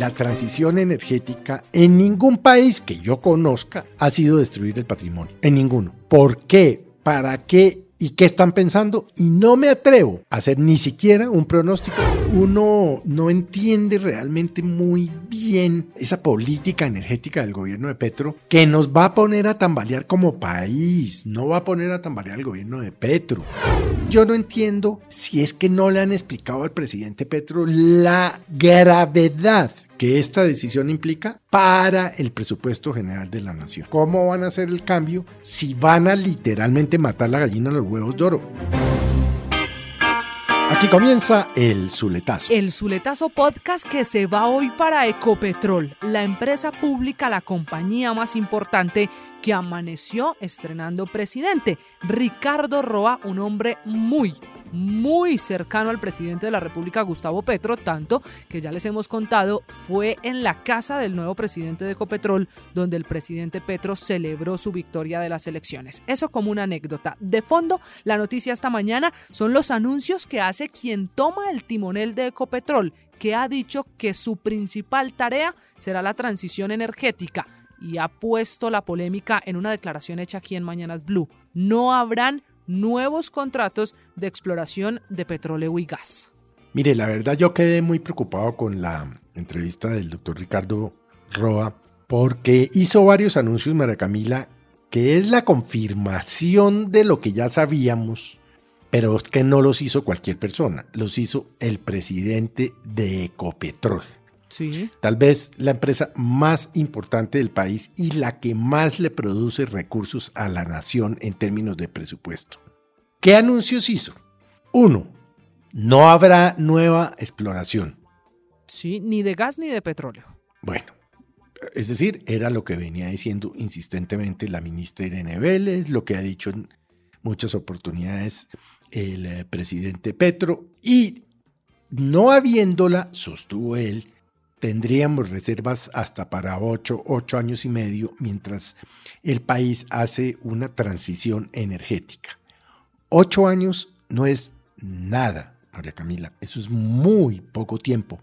la transición energética en ningún país que yo conozca ha sido destruir el patrimonio. En ninguno. ¿Por qué? ¿Para qué? ¿Y qué están pensando? Y no me atrevo a hacer ni siquiera un pronóstico. Uno no entiende realmente muy bien esa política energética del gobierno de Petro que nos va a poner a tambalear como país, no va a poner a tambalear el gobierno de Petro. Yo no entiendo si es que no le han explicado al presidente Petro la gravedad que esta decisión implica para el presupuesto general de la nación. ¿Cómo van a hacer el cambio si van a literalmente matar la gallina a los huevos de oro? Aquí comienza el Zuletazo. El Zuletazo podcast que se va hoy para Ecopetrol, la empresa pública, la compañía más importante que amaneció estrenando presidente. Ricardo Roa, un hombre muy, muy cercano al presidente de la República, Gustavo Petro, tanto que ya les hemos contado, fue en la casa del nuevo presidente de Ecopetrol, donde el presidente Petro celebró su victoria de las elecciones. Eso como una anécdota. De fondo, la noticia esta mañana son los anuncios que hace quien toma el timonel de Ecopetrol, que ha dicho que su principal tarea será la transición energética y ha puesto la polémica en una declaración hecha aquí en Mañanas Blue. No habrán nuevos contratos de exploración de petróleo y gas. Mire, la verdad yo quedé muy preocupado con la entrevista del doctor Ricardo Roa porque hizo varios anuncios, María Camila, que es la confirmación de lo que ya sabíamos, pero es que no los hizo cualquier persona, los hizo el presidente de Ecopetrol. Sí. Tal vez la empresa más importante del país y la que más le produce recursos a la nación en términos de presupuesto. ¿Qué anuncios hizo? Uno, no habrá nueva exploración. Sí, ni de gas ni de petróleo. Bueno, es decir, era lo que venía diciendo insistentemente la ministra Irene Vélez, lo que ha dicho en muchas oportunidades el eh, presidente Petro, y no habiéndola, sostuvo él, tendríamos reservas hasta para ocho, ocho años y medio mientras el país hace una transición energética. Ocho años no es nada, María Camila, eso es muy poco tiempo.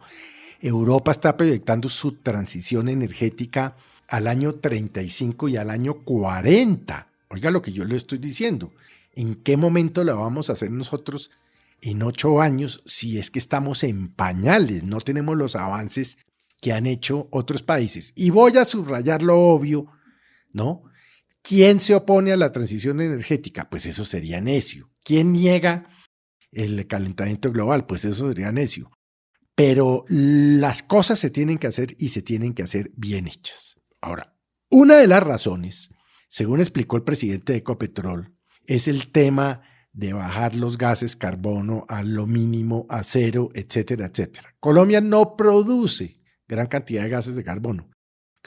Europa está proyectando su transición energética al año 35 y al año 40. Oiga lo que yo le estoy diciendo. ¿En qué momento la vamos a hacer nosotros en ocho años si es que estamos en pañales? No tenemos los avances que han hecho otros países. Y voy a subrayar lo obvio, ¿no? ¿Quién se opone a la transición energética? Pues eso sería necio. ¿Quién niega el calentamiento global? Pues eso sería necio. Pero las cosas se tienen que hacer y se tienen que hacer bien hechas. Ahora, una de las razones, según explicó el presidente de Ecopetrol, es el tema de bajar los gases carbono a lo mínimo, a cero, etcétera, etcétera. Colombia no produce gran cantidad de gases de carbono.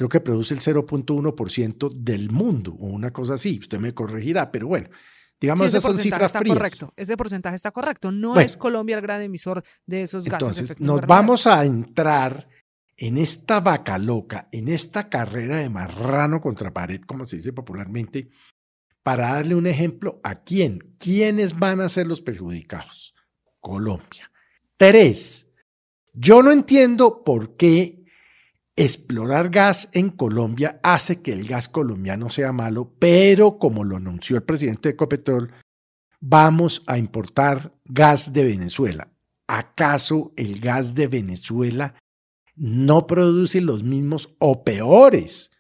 Creo que produce el 0.1% del mundo o una cosa así. Usted me corregirá, pero bueno, digamos sí, esas son cifras está frías. correcto. Ese porcentaje está correcto. No Bueno. es Colombia el gran emisor de esos gases. Entonces, nos vamos a entrar en esta vaca loca, en esta carrera de marrano contra pared, como se dice popularmente, para darle un ejemplo a quién. ¿Quiénes van a ser los perjudicados? Colombia. Tres, yo no entiendo por qué explorar gas en Colombia hace que el gas colombiano sea malo, pero como lo anunció el presidente de Ecopetrol, vamos a importar gas de Venezuela. ¿Acaso el gas de Venezuela no produce los mismos o peores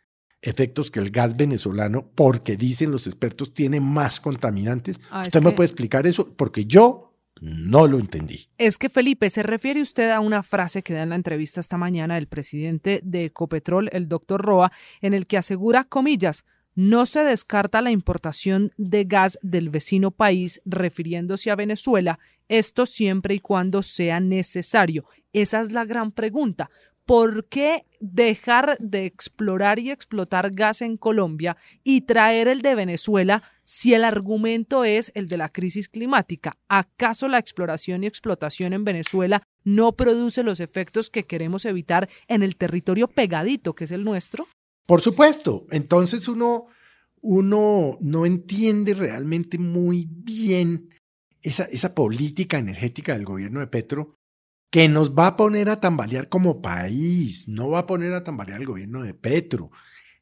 efectos que el gas venezolano porque dicen los expertos tiene más contaminantes? Ah, ¿Usted me que- puede explicar eso? Porque yo no lo entendí. Es que Felipe, ¿se refiere usted a una frase que da en la entrevista esta mañana el presidente de Ecopetrol, el doctor Roa, en el que asegura, comillas, no se descarta la importación de gas del vecino país refiriéndose a Venezuela, esto siempre y cuando sea necesario. Esa es la gran pregunta. ¿Por qué dejar de explorar y explotar gas en Colombia y traer el de Venezuela si el argumento es el de la crisis climática? ¿Acaso la exploración y explotación en Venezuela no produce los efectos que queremos evitar en el territorio pegadito que es el nuestro? Por supuesto. Entonces uno, uno no entiende realmente muy bien esa, esa política energética del gobierno de Petro que nos va a poner a tambalear como país, no va a poner a tambalear al gobierno de Petro,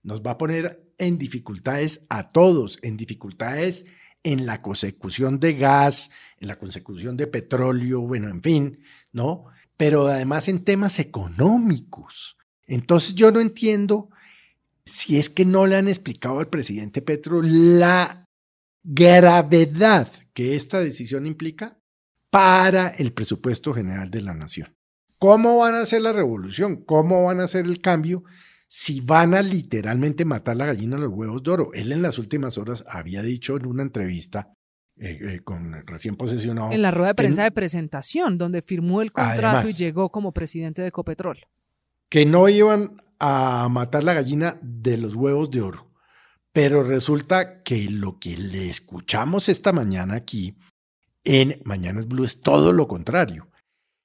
nos va a poner en dificultades a todos, en dificultades en la consecución de gas, en la consecución de petróleo, bueno, en fin, ¿no? Pero además en temas económicos. Entonces yo no entiendo si es que no le han explicado al presidente Petro la gravedad que esta decisión implica para el presupuesto general de la nación. ¿Cómo van a hacer la revolución? ¿Cómo van a hacer el cambio si van a literalmente matar la gallina a los huevos de oro? Él en las últimas horas había dicho en una entrevista eh, eh, con recién posesionado. En la rueda de prensa de presentación, donde firmó el contrato y llegó como presidente de Ecopetrol. Que no iban a matar la gallina de los huevos de oro. Pero resulta que lo que le escuchamos esta mañana aquí en Mañanas Blue es todo lo contrario.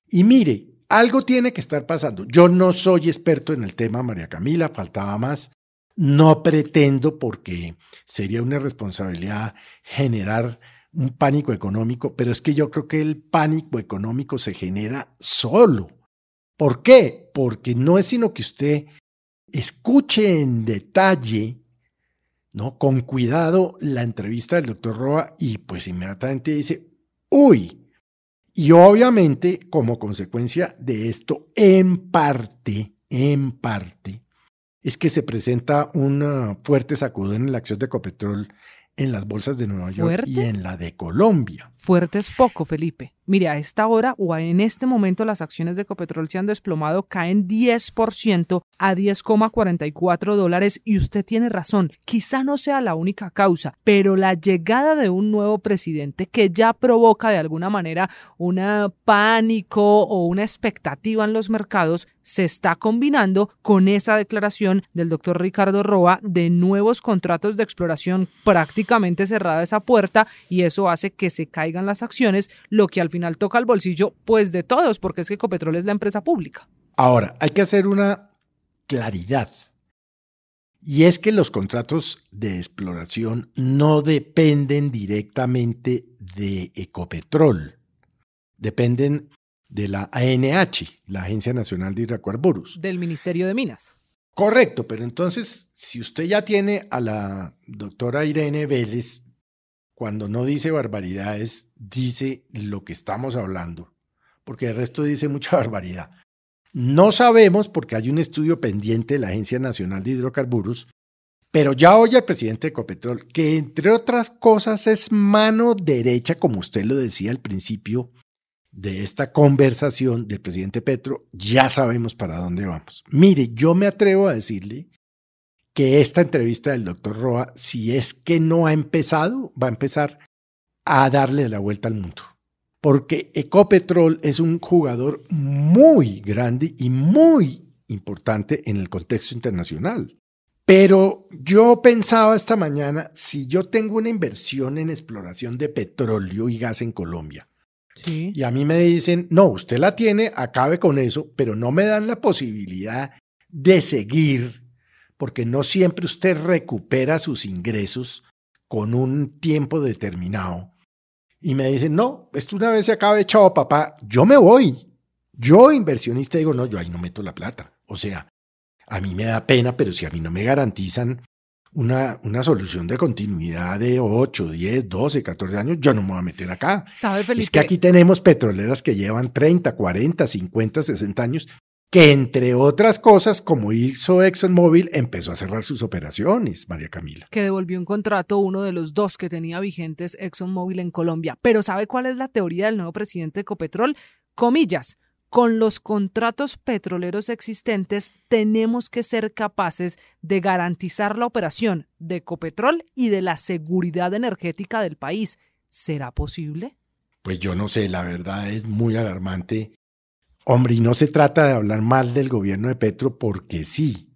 Y mire, algo tiene que estar pasando. Yo no soy experto en el tema, María Camila, faltaba más. No pretendo porque sería una responsabilidad generar un pánico económico, pero es que yo creo que el pánico económico se genera solo. ¿Por qué? Porque no es sino que usted escuche en detalle, ¿no? Con cuidado la entrevista del doctor Roa y pues inmediatamente dice, uy, y obviamente como consecuencia de esto, en parte, en parte, es que se presenta una fuerte sacudón en la acción de Ecopetrol en las bolsas de Nueva York y en la de Colombia. Fuerte es poco, Felipe. Mire, a esta hora o en este momento las acciones de Ecopetrol se han desplomado, caen 10% a 10,44 dólares y usted tiene razón, quizá no sea la única causa, pero la llegada de un nuevo presidente que ya provoca de alguna manera un pánico o una expectativa en los mercados se está combinando con esa declaración del doctor Ricardo Roa de nuevos contratos de exploración prácticamente cerrada esa puerta y eso hace que se caigan las acciones, lo que al final toca el bolsillo pues de todos, porque es que Ecopetrol es la empresa pública. Ahora, hay que hacer una claridad. Y es que los contratos de exploración no dependen directamente de Ecopetrol, dependen de la ANH, la Agencia Nacional de Hidrocarburos. Del Ministerio de Minas. Correcto, pero entonces, si usted ya tiene a la doctora Irene Vélez cuando no dice barbaridades, dice lo que estamos hablando, porque el resto dice mucha barbaridad. No sabemos, porque hay un estudio pendiente de la Agencia Nacional de Hidrocarburos, pero ya oye el presidente de Ecopetrol, que entre otras cosas es mano derecha, como usted lo decía al principio de esta conversación del presidente Petro, ya sabemos para dónde vamos. Mire, yo me atrevo a decirle que esta entrevista del doctor Roa, si es que no ha empezado, va a empezar a darle la vuelta al mundo. Porque Ecopetrol es un jugador muy grande y muy importante en el contexto internacional. Pero yo pensaba esta mañana, si yo tengo una inversión en exploración de petróleo y gas en Colombia, y a mí me dicen, no, usted la tiene, acabe con eso, pero no me dan la posibilidad de seguir porque no siempre usted recupera sus ingresos con un tiempo determinado. Y me dicen, no, esto una vez se acaba, echado papá, yo me voy. Yo, inversionista, digo, no, yo ahí no meto la plata. O sea, a mí me da pena, pero si a mí no me garantizan una, una solución de continuidad de 8, 10, 12, 14 años, yo no me voy a meter acá. ¿Sabe, Felipe? Es que aquí tenemos petroleras que llevan 30, 40, 50, 60 años que entre otras cosas, como hizo ExxonMobil, empezó a cerrar sus operaciones, María Camila. Que devolvió un contrato, uno de los dos que tenía vigentes ExxonMobil en Colombia. Pero ¿sabe cuál es la teoría del nuevo presidente de Ecopetrol? Comillas, con los contratos petroleros existentes tenemos que ser capaces de garantizar la operación de Ecopetrol y de la seguridad energética del país. ¿Será posible? Pues yo no sé, la verdad es muy alarmante Hombre, y no se trata de hablar mal del gobierno de Petro porque sí.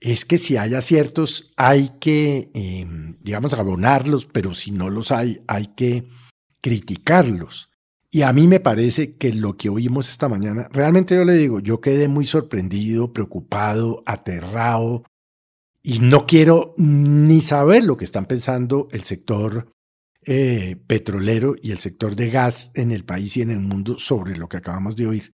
Es que si hay aciertos hay que, em, digamos, abonarlos, pero si no los hay, hay que criticarlos. Y a mí me parece que lo que oímos esta mañana, realmente yo le digo, yo quedé muy sorprendido, preocupado, aterrado, y no quiero ni saber lo que están pensando el sector eh, petrolero y el sector de gas en el país y en el mundo sobre lo que acabamos de oír.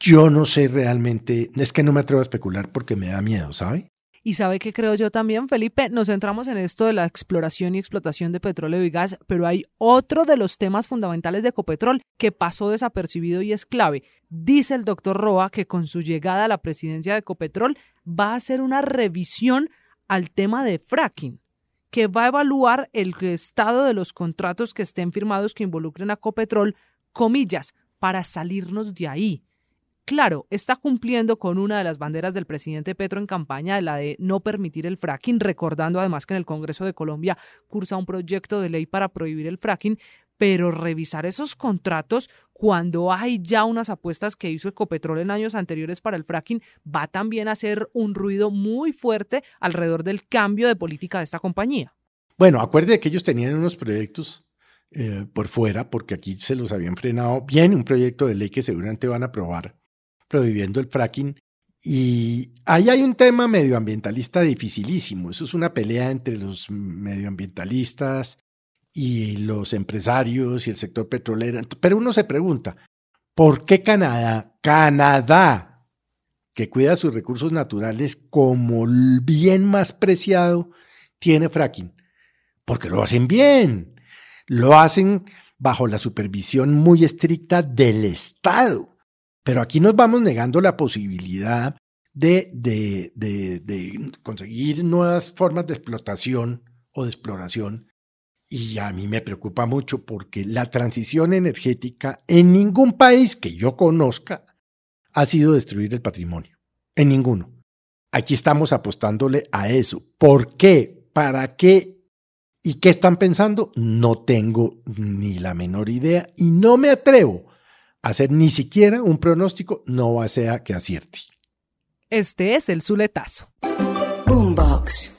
Yo no sé realmente, es que no me atrevo a especular porque me da miedo, ¿sabe? Y sabe que creo yo también, Felipe, nos centramos en esto de la exploración y explotación de petróleo y gas, pero hay otro de los temas fundamentales de Ecopetrol que pasó desapercibido y es clave. Dice el doctor Roa que con su llegada a la presidencia de Ecopetrol va a hacer una revisión al tema de fracking que va a evaluar el estado de los contratos que estén firmados que involucren a Ecopetrol, comillas, para salirnos de ahí claro, está cumpliendo con una de las banderas del presidente Petro en campaña, la de no permitir el fracking, recordando además que en el Congreso de Colombia cursa un proyecto de ley para prohibir el fracking, pero revisar esos contratos cuando hay ya unas apuestas que hizo Ecopetrol en años anteriores para el fracking va también a hacer un ruido muy fuerte alrededor del cambio de política de esta compañía. Bueno, acuerde que ellos tenían unos proyectos eh, por fuera, porque aquí se los habían frenado bien, un proyecto de ley que seguramente van a aprobar prohibiendo el fracking. Y ahí hay un tema medioambientalista dificilísimo. Eso es una pelea entre los medioambientalistas y los empresarios y el sector petrolero. Pero uno se pregunta, ¿por qué Canadá, Canadá, que cuida sus recursos naturales como el bien más preciado, tiene fracking? Porque lo hacen bien. Lo hacen bajo la supervisión muy estricta del Estado. Pero aquí nos vamos negando la posibilidad de, conseguir nuevas formas de explotación o de exploración. Y a mí me preocupa mucho porque la transición energética en ningún país que yo conozca ha sido destruir el patrimonio. En ninguno. Aquí estamos apostándole a eso. ¿Por qué? ¿Para qué? ¿Y qué están pensando? No tengo ni la menor idea y no me atrevo hacer ni siquiera un pronóstico, no va a ser que acierte. Este es el Zuletazo. Boombox.